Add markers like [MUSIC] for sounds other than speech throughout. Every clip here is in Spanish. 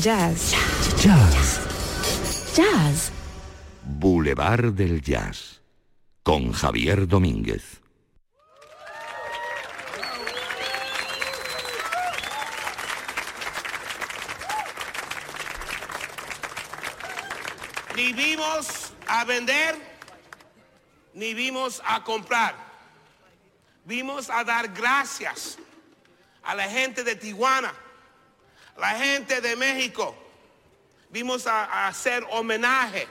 Jazz. Jazz. Jazz. Boulevard del Jazz con Javier Domínguez. Ni vimos a vender, ni vimos a comprar. Vimos a dar gracias a la gente de Tijuana, la gente de México. Vimos a, hacer homenaje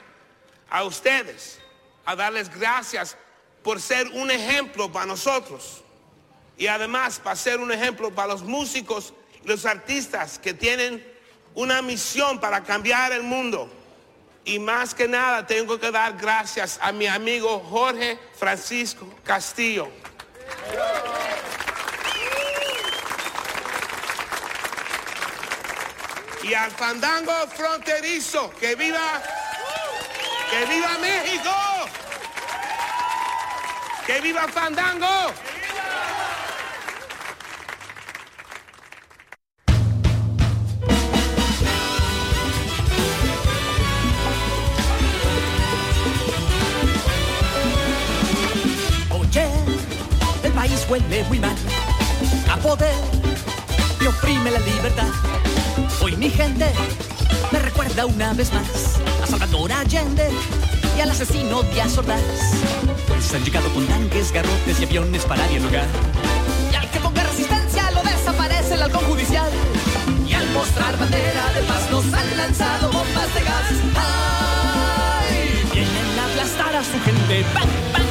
a ustedes, a darles gracias por ser un ejemplo para nosotros. Y además para ser un ejemplo para los músicos y los artistas que tienen una misión para cambiar el mundo. Y más que nada tengo que dar gracias a mi amigo Jorge Francisco Castillo. Y al fandango fronterizo, que viva, que viva México, que viva fandango. Oye, el país huele muy mal. A poder y oprime la libertad. Mi gente me recuerda una vez más a Salvador Allende y al asesino Díaz Ordaz. Pues han llegado con tanques, garrotes y aviones para dialogar. Y al que ponga resistencia lo desaparece el halcón judicial. Y al mostrar bandera de paz nos han lanzado bombas de gas. ¡Ay! Vienen a aplastar a su gente. ¡Bam, bam,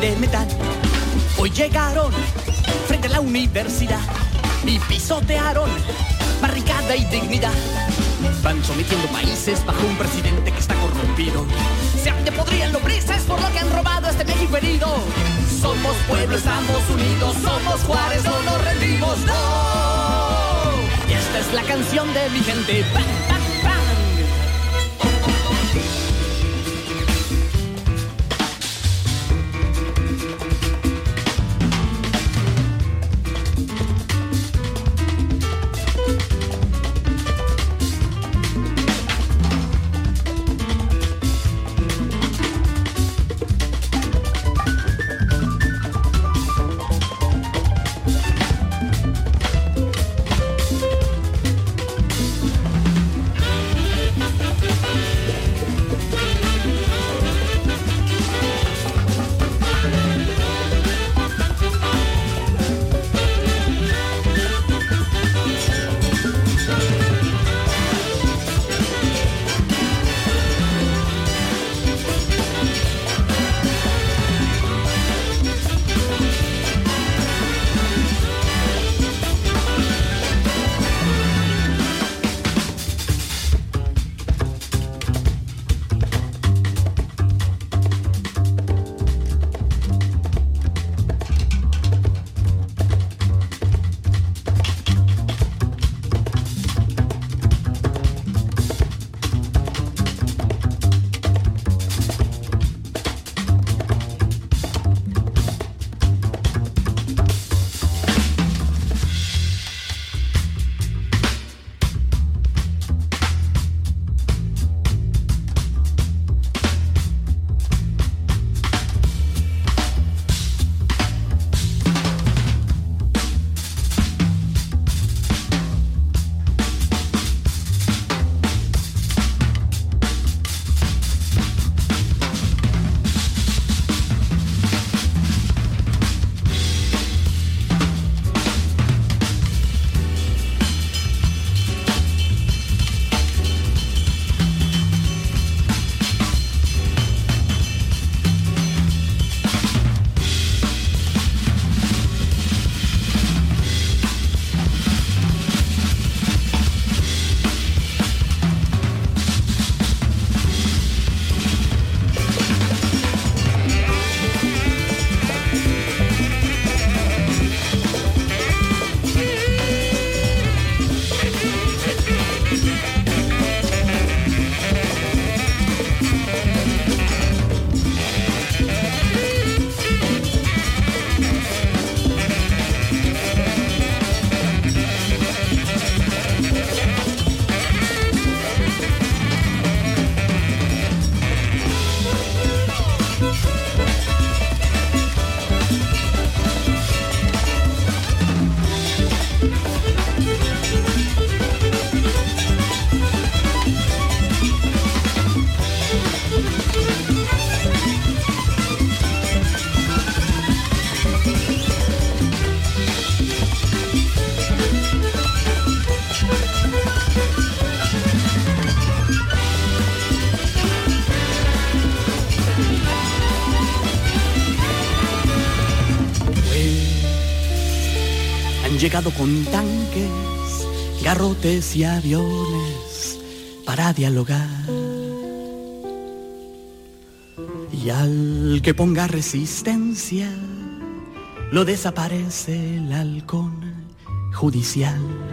de metal. Hoy llegaron frente a la universidad y pisotearon barricada y dignidad. Van sometiendo países bajo un presidente que está corrompido. Se podrían lombrices por lo que han robado este México herido. Somos pueblo, estamos unidos, somos Juárez, no nos rendimos, no. Y esta es la canción de mi gente. ¡Bang, barrotes y aviones para dialogar. Y al que ponga resistencia, lo desaparece el halcón judicial.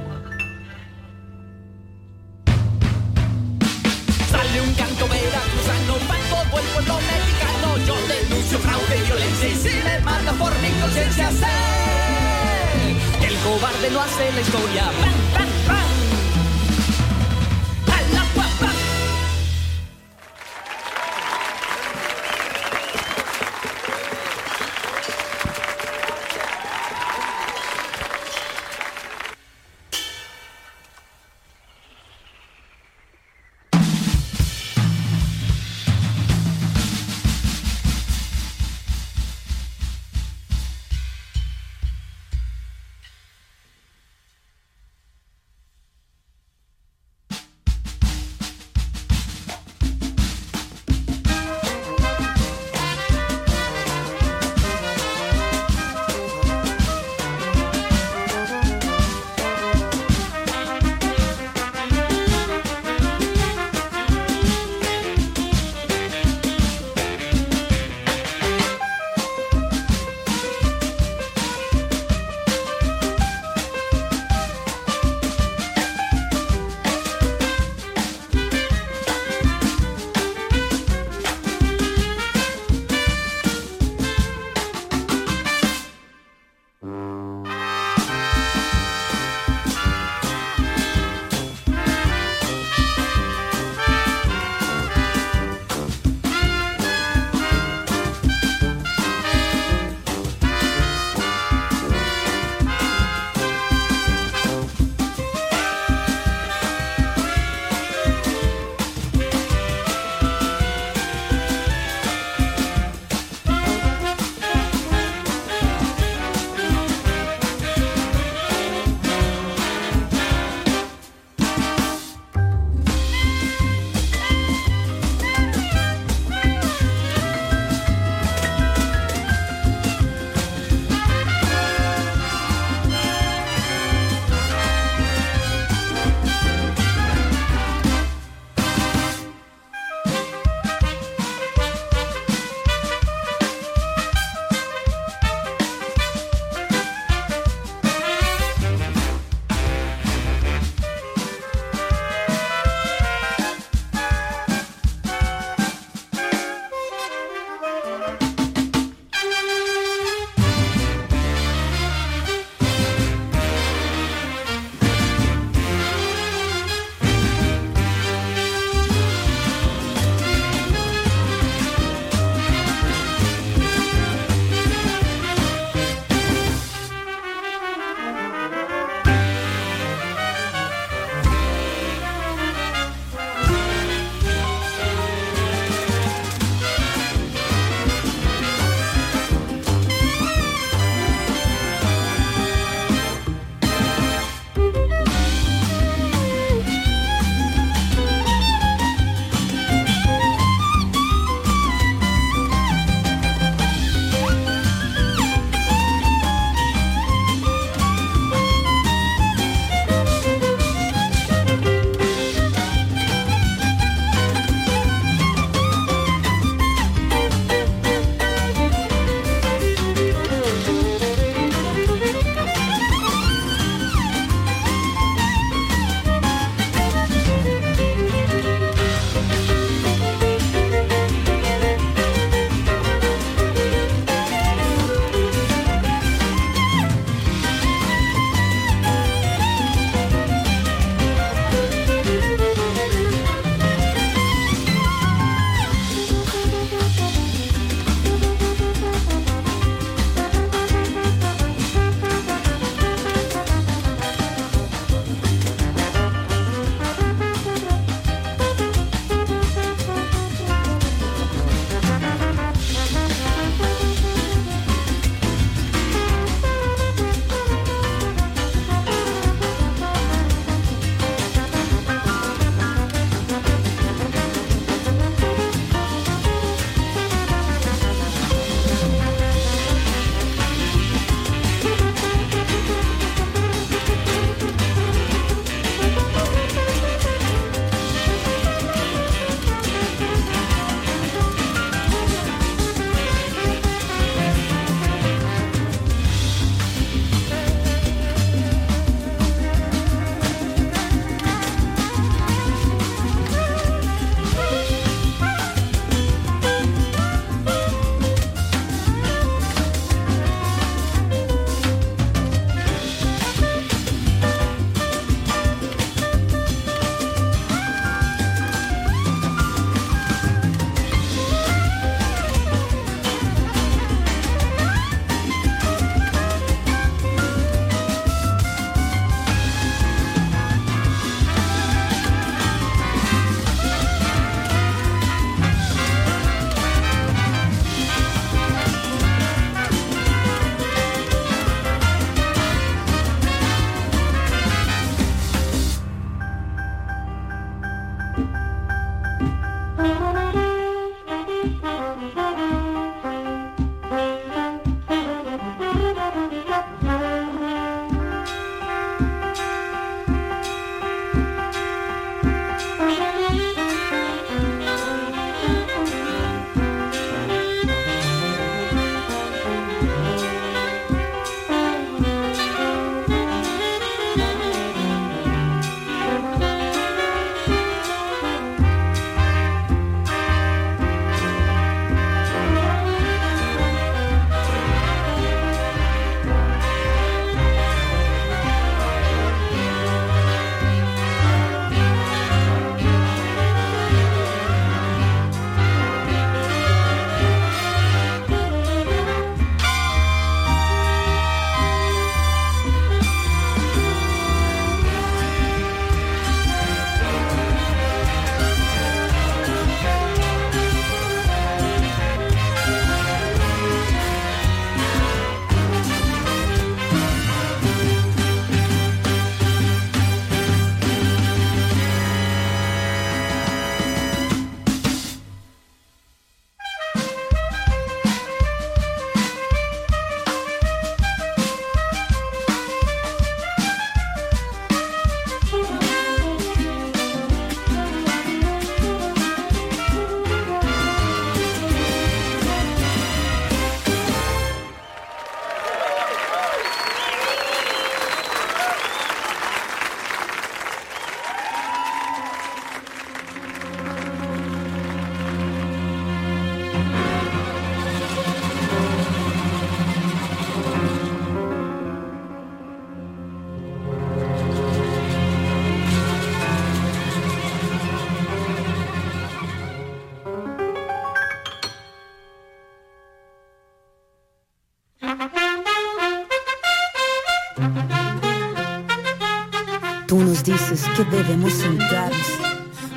Tú nos dices que debemos sentarnos.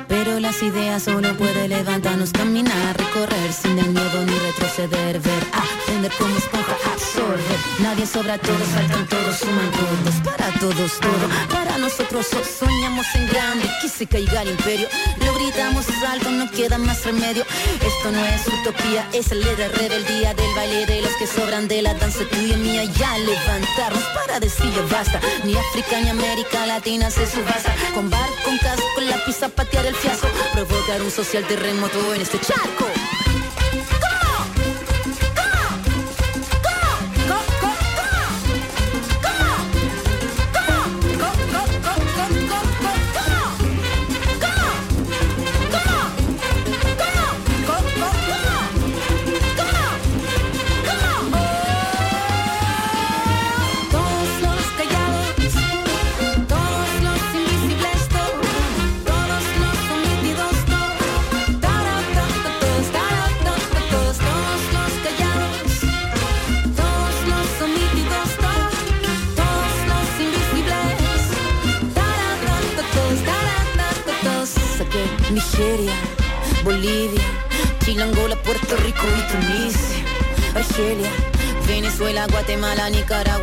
Pero las ideas solo puede levantarnos, caminar, recorrer sin el miedo ni retroceder, ver, aprender como esponja, absorber. Nadie sobra, todos faltan todos, suman todos, para todos todo. Para nosotros soñamos en grande, que se caiga el imperio. Lo gritamos alto, no queda más remedio. Esto no es utopía, es la rebeldía del baile de los que sobran de la danza tuya y mía. Ya levantarnos para decir basta. Ni África ni América Latina se subasta. Con bar, con casco, con la pizza, patear el fiasco. Provocar un social terremoto en este charco.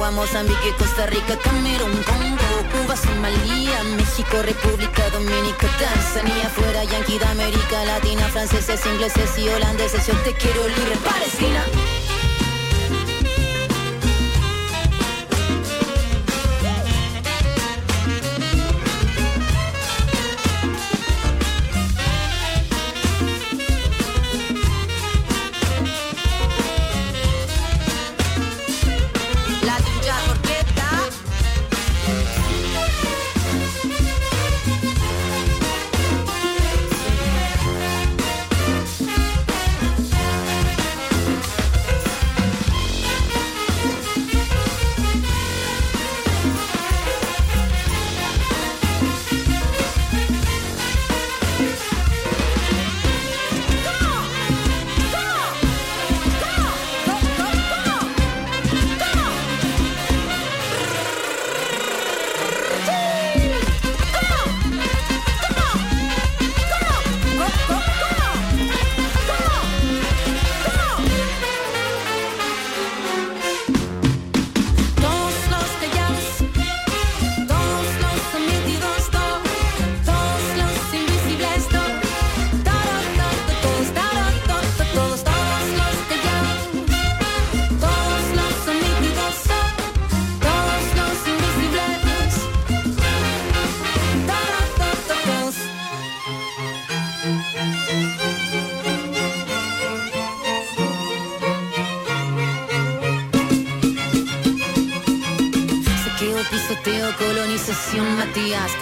Nicaragua, Mozambique, Costa Rica, Camerún, Congo, Cuba, Somalia, México, República Dominica, Tanzania, fuera Yankee de América Latina, franceses, ingleses y holandeses, yo te quiero libre, Palestina.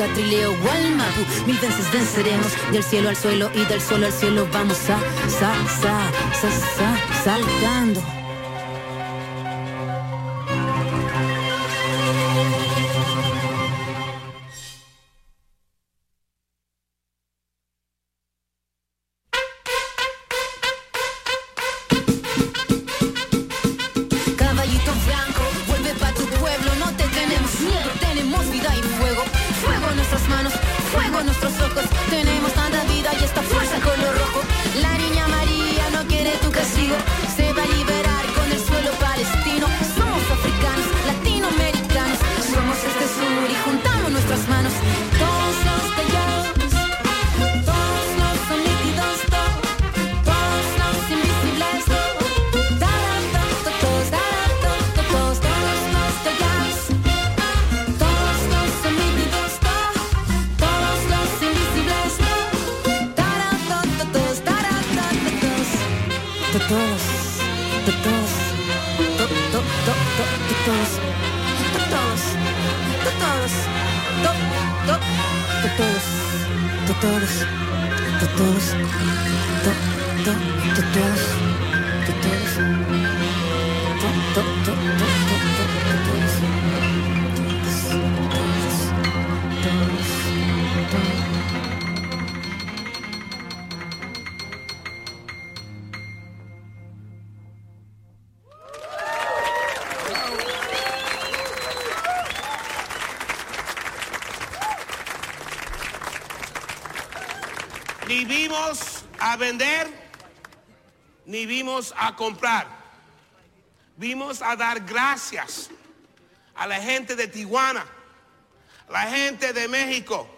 Catrileo, Gualmapu, mil veces venceremos del cielo al suelo y del suelo al cielo vamos a, sa, sa, sa, sa, saltando. A comprar. Vimos a dar gracias a la gente de Tijuana, a la gente de México.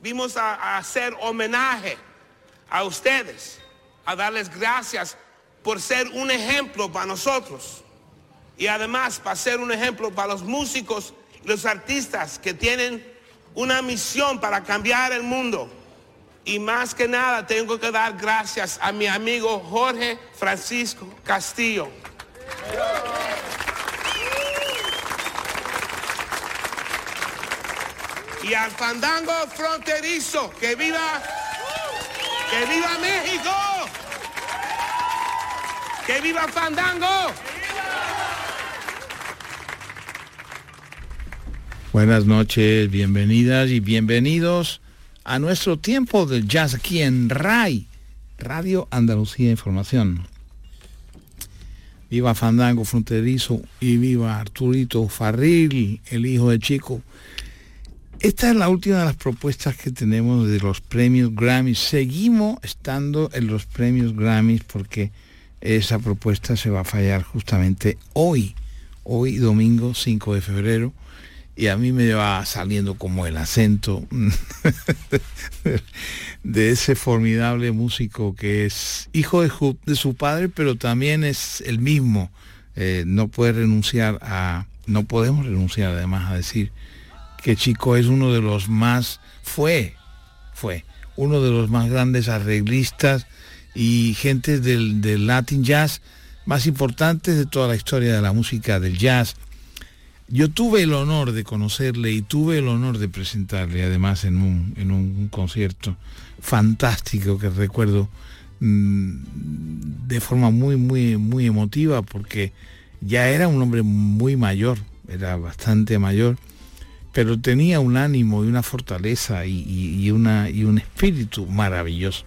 Vimos a, a hacer homenaje a ustedes, a darles gracias por ser un ejemplo para nosotros y además para ser un ejemplo para los músicos y los artistas que tienen una misión para cambiar el mundo. Y más que nada tengo que dar gracias a mi amigo Jorge Francisco Castillo. Y al fandango fronterizo, que viva, que viva México, que viva fandango. Buenas noches, bienvenidas y bienvenidos a nuestro tiempo del jazz aquí en RAI, Radio Andalucía Información. Viva Fandango Fronterizo y viva Arturito Farril, el hijo de Chico. Esta es la última de las propuestas que tenemos de los premios Grammys. Seguimos estando en los premios Grammys porque esa propuesta se va a fallar justamente hoy, hoy domingo 5 de febrero y a mí me va saliendo como el acento de ese formidable músico que es hijo de, su padre, pero también es el mismo. Eh, no puede renunciar a, no podemos renunciar además a decir que Chico es uno de los más, fue, fue, uno de los más grandes arreglistas y gente del, del Latin Jazz más importantes de toda la historia de la música del jazz yo tuve el honor de conocerle y tuve el honor de presentarle además en un, en un concierto fantástico que recuerdo mm, de forma muy, muy, muy emotiva porque ya era un hombre muy mayor, era bastante mayor, pero tenía un ánimo y una fortaleza y, una, y un espíritu maravilloso.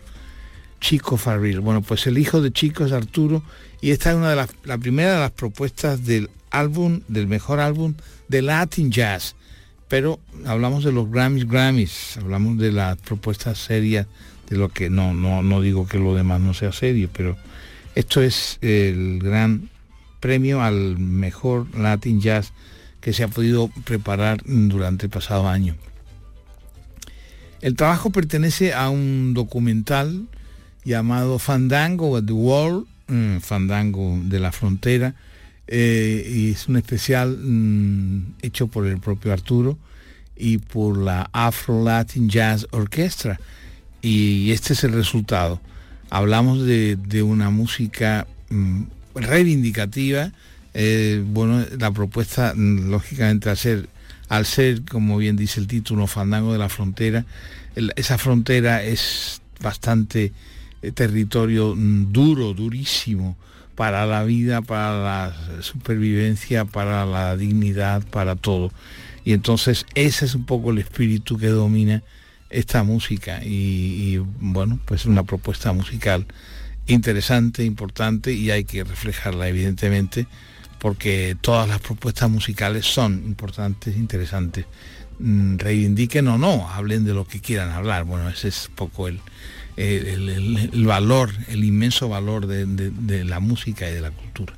Chico Farril. Bueno, pues el hijo de Chico es Arturo y esta es una de las, la primera de las propuestas del álbum, del mejor álbum de Latin Jazz. Pero hablamos de los Grammys Grammys, hablamos de las propuestas serias, de lo que no, no, no digo que lo demás no sea serio, pero esto es el gran premio al mejor Latin Jazz que se ha podido preparar durante el pasado año. El trabajo pertenece a un documental llamado Fandango the World, mm, Fandango de la Frontera, eh, y es un especial mm, hecho por el propio Arturo y por la Afro Latin Jazz Orchestra. Y este es el resultado. Hablamos de, una música mm, reivindicativa. Eh, bueno, la propuesta, mm, lógicamente, al ser, al ser, como bien dice el título, Fandango de la Frontera, esa frontera es bastante eh, territorio duro, durísimo, para la vida, para la supervivencia, para la dignidad, para todo. Y entonces ese es un poco el espíritu que domina esta música y, bueno, pues una propuesta musical interesante, importante y hay que reflejarla evidentemente porque todas las propuestas musicales son importantes, interesantes. Mm, reivindiquen o no, hablen de lo que quieran hablar. Bueno, ese es poco el, el, valor, el inmenso valor de, la música y de la cultura.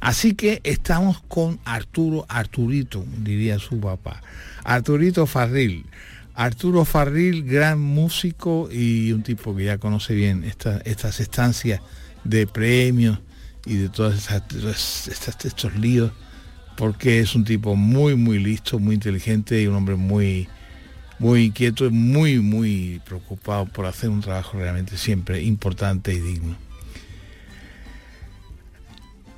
Así que estamos con Arturo, Arturito, diría su papá, Arturito Farril. Arturo Farril, gran músico y un tipo que ya conoce bien estas estancias de premios y de todos estos líos, porque es un tipo muy, muy listo, muy inteligente y un hombre muy, muy inquieto muy, muy preocupado por hacer un trabajo realmente siempre importante y digno.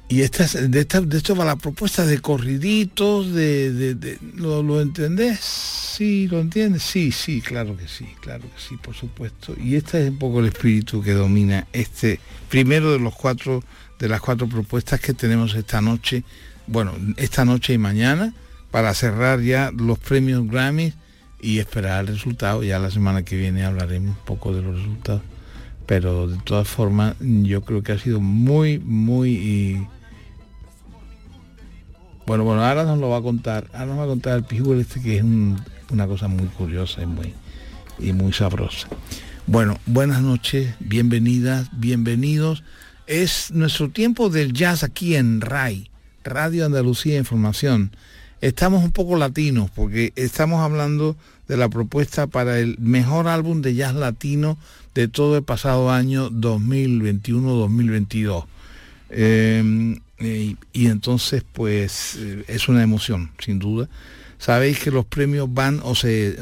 Y estas, de, esta, de esto va la propuesta de corriditos, de, ¿lo, ¿lo, entendés? Sí, ¿lo entiendes? Sí, sí, claro que sí, claro que sí, por supuesto. Y este es un poco el espíritu que domina este primero de los cuatro, de las cuatro propuestas que tenemos esta noche, bueno, esta noche y mañana, para cerrar ya los premios Grammy y esperar el resultado. Ya la semana que viene hablaremos un poco de los resultados. Pero de todas formas, yo creo que ha sido muy, muy... Bueno, bueno, ahora nos lo va a contar, ahora nos va a contar el Pijuel este que es una cosa muy curiosa y muy, y muy sabrosa. Bueno, buenas noches, bienvenidas, bienvenidos. Es nuestro tiempo del jazz aquí en RAI, Radio Andalucía Información. Estamos un poco latinos porque estamos hablando de la propuesta para el mejor álbum de jazz latino de todo el pasado año 2021-2022. Em, y, entonces, pues, eh, es una emoción, sin duda. Sabéis que los premios van o se,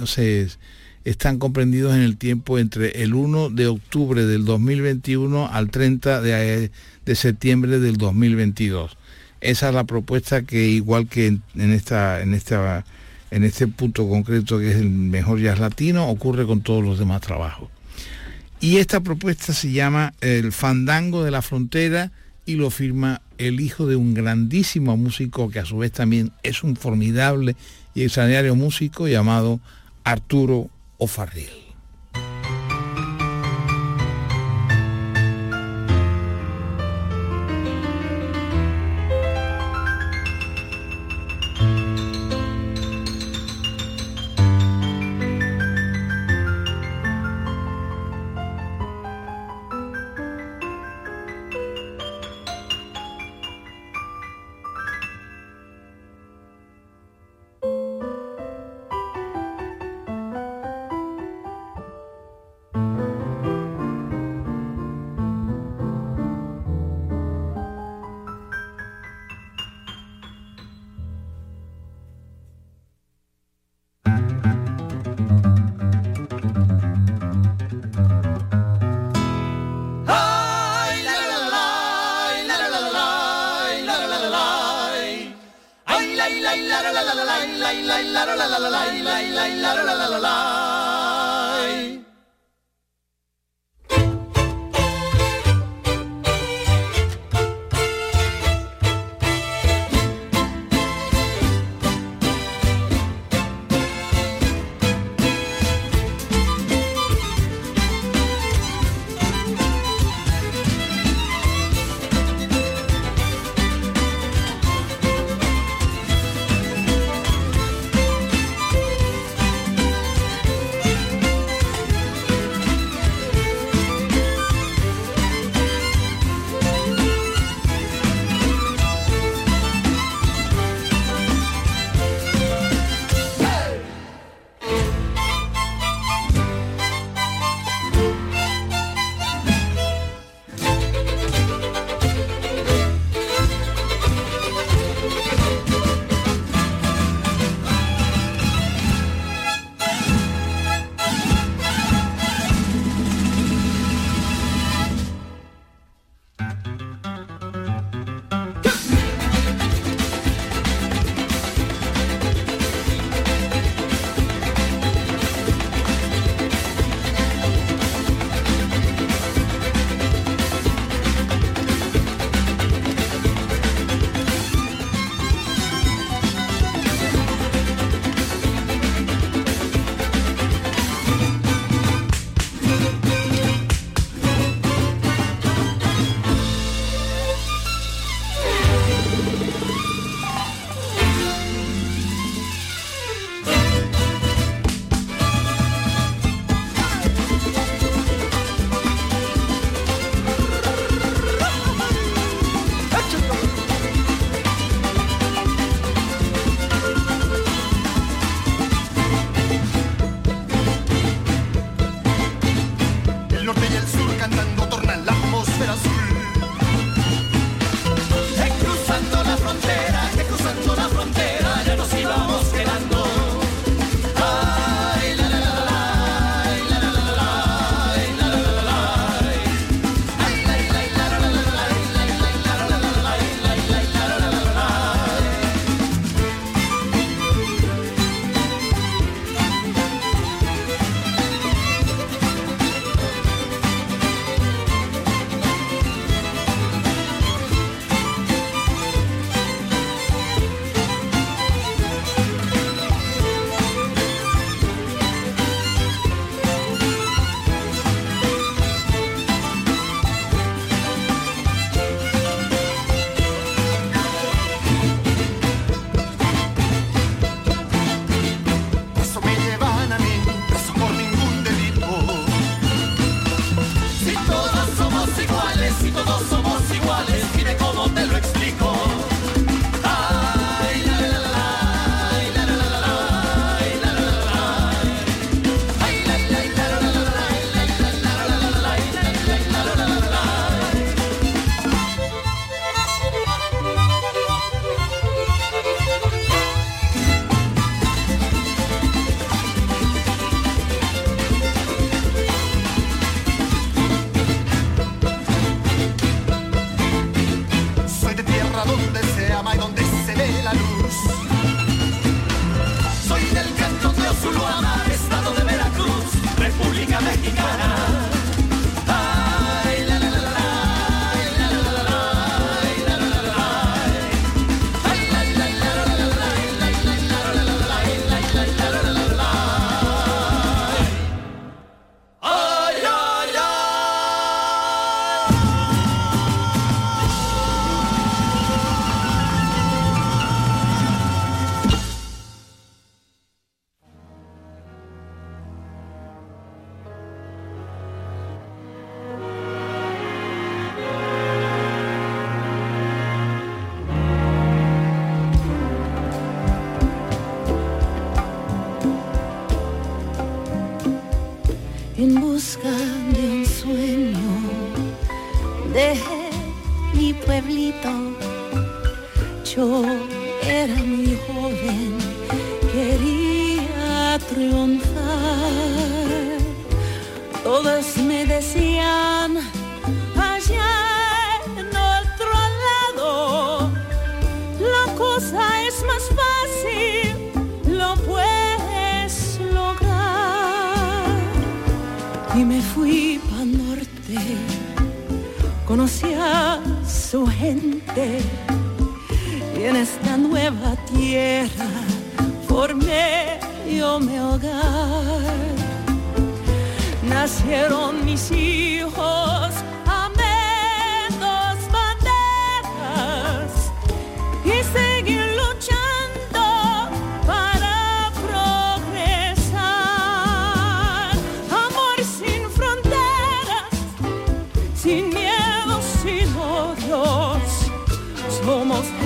están comprendidos en el tiempo entre el 1 de octubre del 2021 al 30 de, de septiembre del 2022. Esa es la propuesta que igual que en, esta, en, esta, en este punto concreto que es el mejor jazz latino, ocurre con todos los demás trabajos. Y esta propuesta se llama El Fandango de la Frontera y lo firma el hijo de un grandísimo músico que a su vez también es un formidable y extraordinario músico llamado Arturo O'Farrill.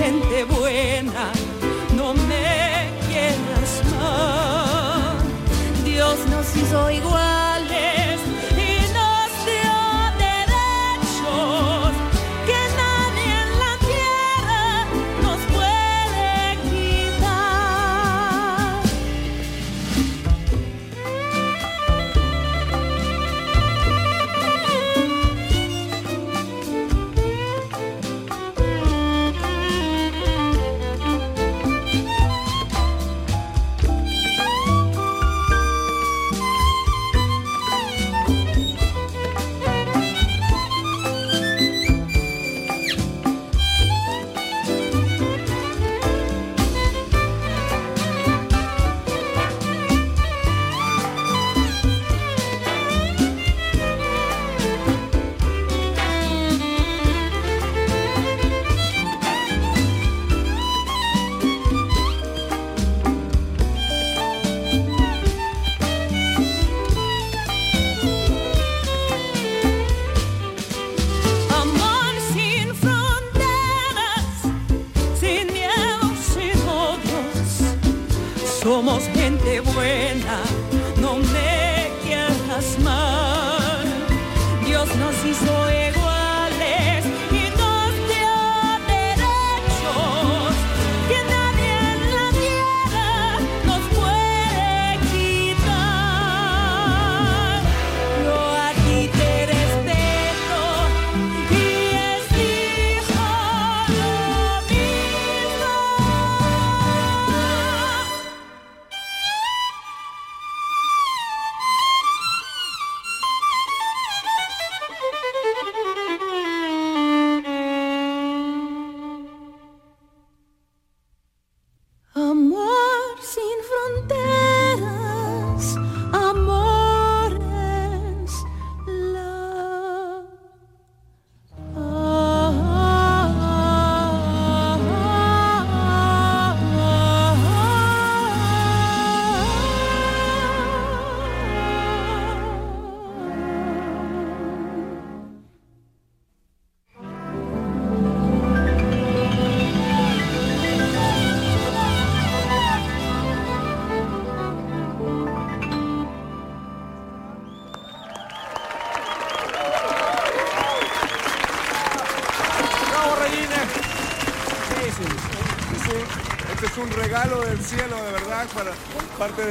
gente buena, no me quieras más. Dios nos hizo igual.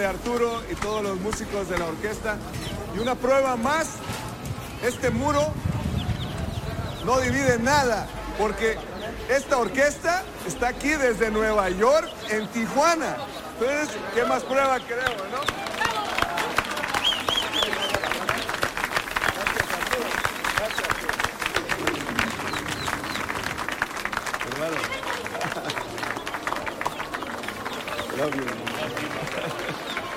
Arturo y todos los músicos de la orquesta. Y una prueba más, este muro no divide nada, porque esta orquesta está aquí desde Nueva York, en Tijuana. Entonces, ¿qué más prueba queremos, no? Love you. [LAUGHS]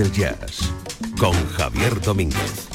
del Jazz con Javier Domínguez.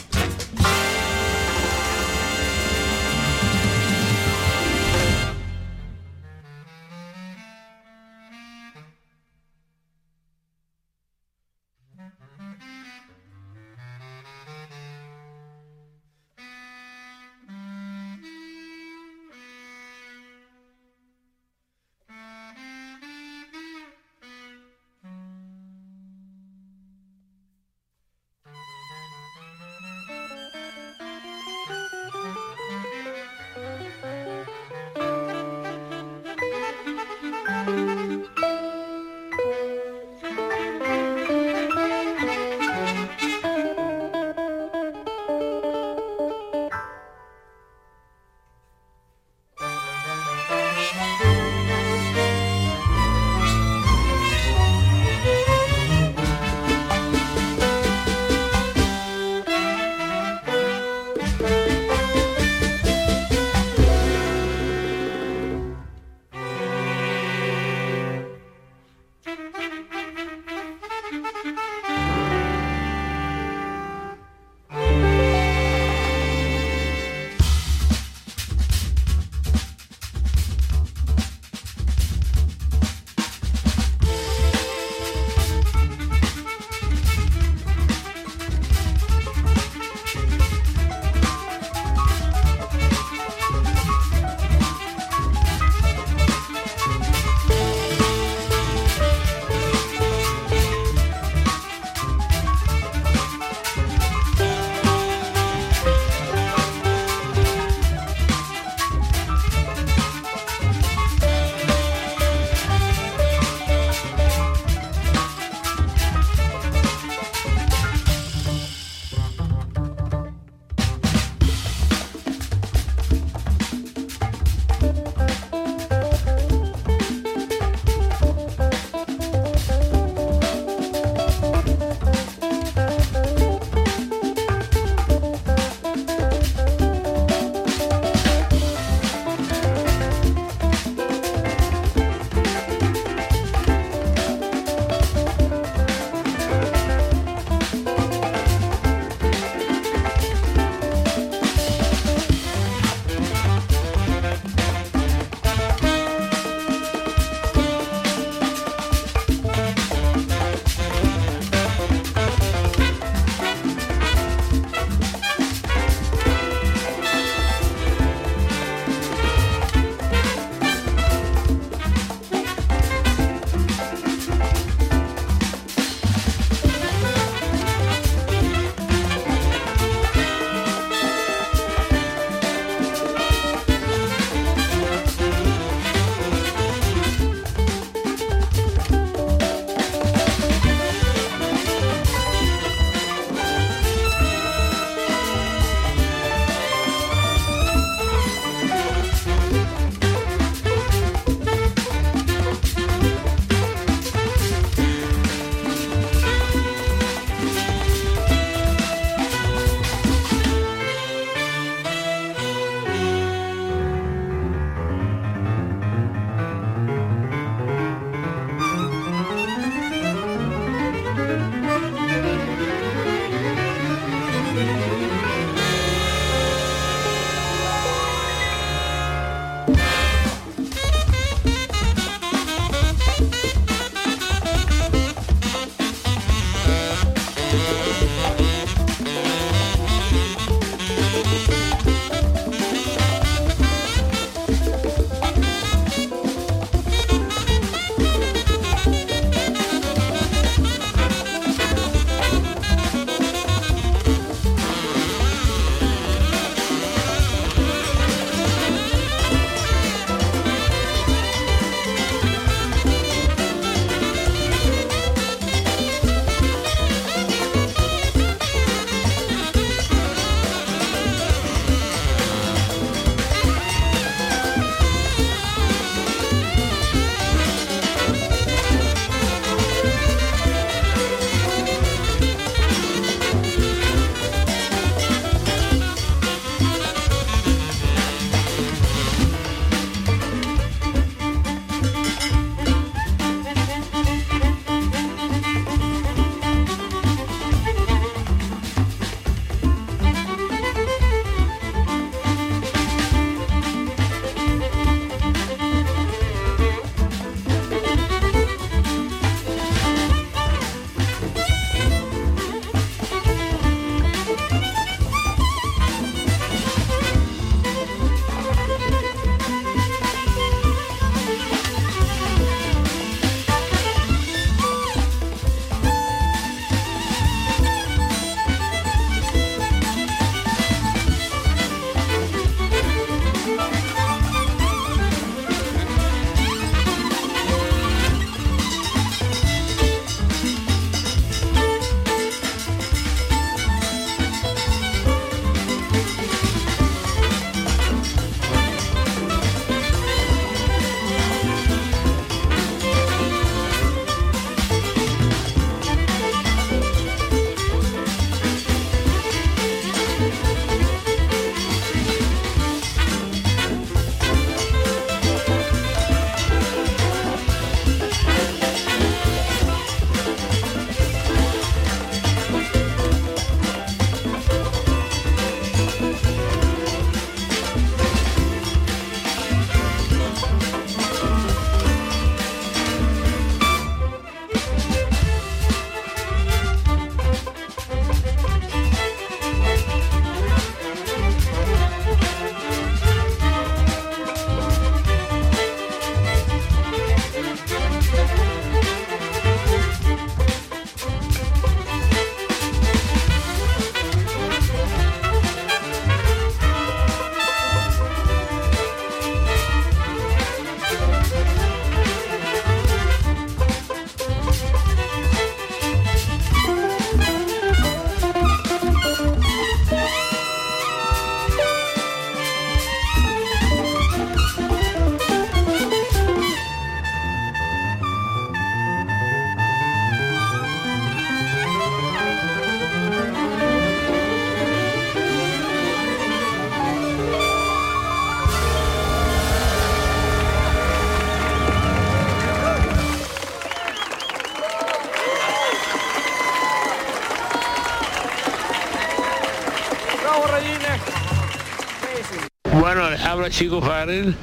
Chico Farrell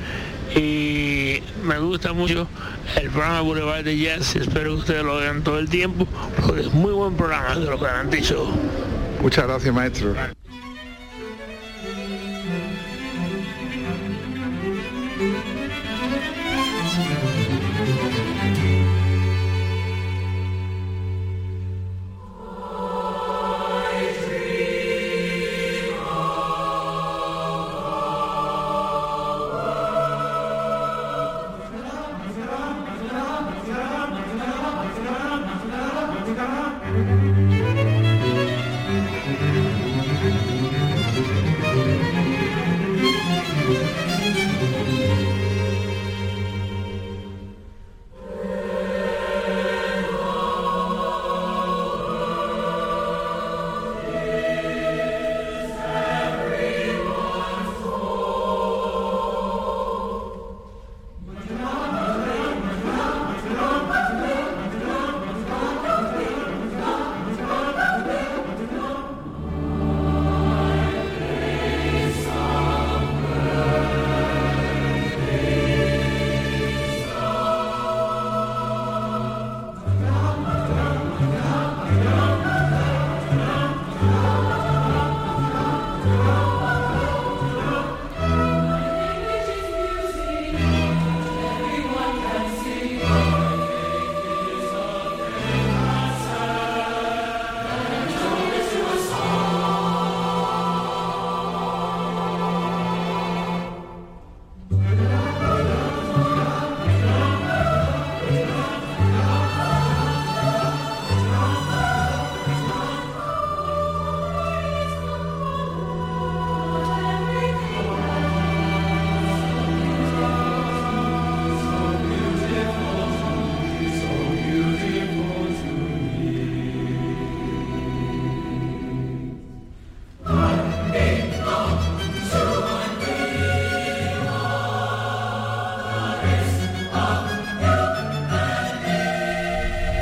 y me gusta mucho el programa Boulevard de Jazz. Espero que ustedes lo vean todo el tiempo porque es muy buen programa, de lo garantizo. Muchas gracias, maestro. Música